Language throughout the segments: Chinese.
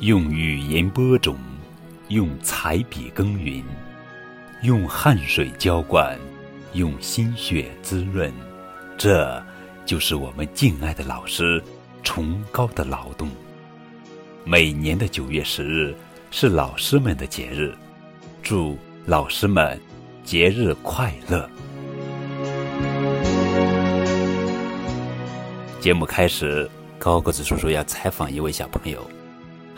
用语言播种，用彩笔耕耘，用汗水浇灌，用心血滋润，这就是我们敬爱的老师崇高的劳动。每年的九月十日是老师们的节日，祝老师们节日快乐！节目开始，高个子叔叔要采访一位小朋友。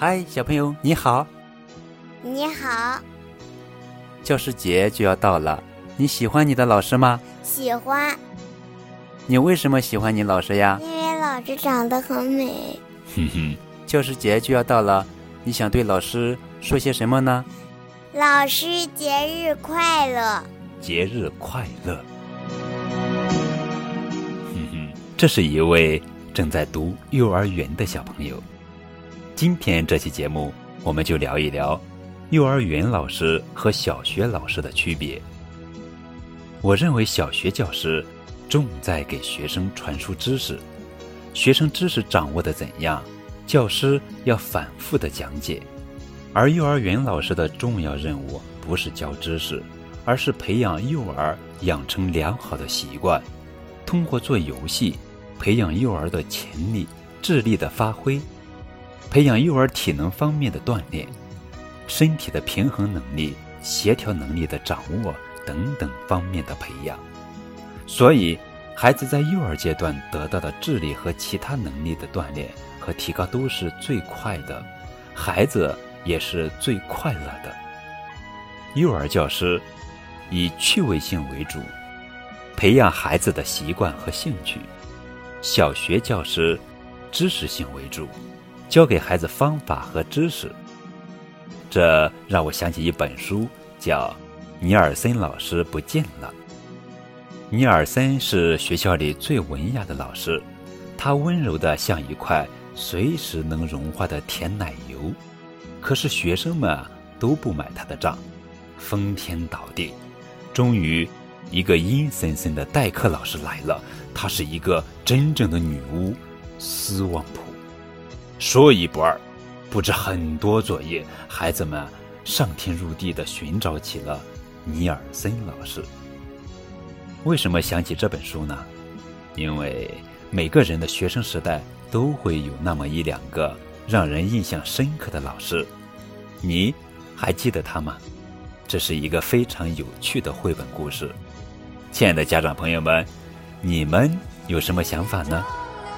嗨，小朋友，你好！你好，教师节就要到了，你喜欢你的老师吗？喜欢，你为什么喜欢你老师呀？因为老师长得很美。哼哼，教师节就要到了，你想对老师说些什么呢？老师节日快乐！节日快乐！哼哼，这是一位正在读幼儿园的小朋友。今天这期节目，我们就聊一聊幼儿园老师和小学老师的区别。我认为小学教师重在给学生传输知识，学生知识掌握的怎样，教师要反复的讲解；而幼儿园老师的重要任务不是教知识，而是培养幼儿养成良好的习惯，通过做游戏，培养幼儿的潜力、智力的发挥。培养幼儿体能方面的锻炼，身体的平衡能力、协调能力的掌握等等方面的培养。所以，孩子在幼儿阶段得到的智力和其他能力的锻炼和提高都是最快的，孩子也是最快乐的。幼儿教师以趣味性为主，培养孩子的习惯和兴趣；小学教师知识性为主。教给孩子方法和知识，这让我想起一本书，叫《尼尔森老师不见了》。尼尔森是学校里最文雅的老师，他温柔的像一块随时能融化的甜奶油。可是学生们都不买他的账，疯天倒地。终于，一个阴森森的代课老师来了，她是一个真正的女巫——斯旺普。说一不二，布置很多作业，孩子们上天入地的寻找起了尼尔森老师。为什么想起这本书呢？因为每个人的学生时代都会有那么一两个让人印象深刻的老师，你还记得他吗？这是一个非常有趣的绘本故事。亲爱的家长朋友们，你们有什么想法呢？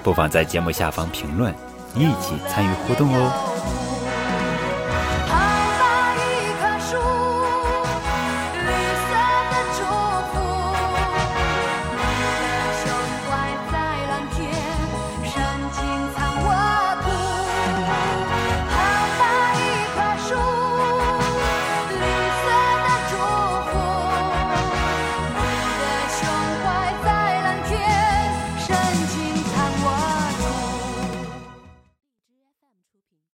不妨在节目下方评论。一起参与互动哦！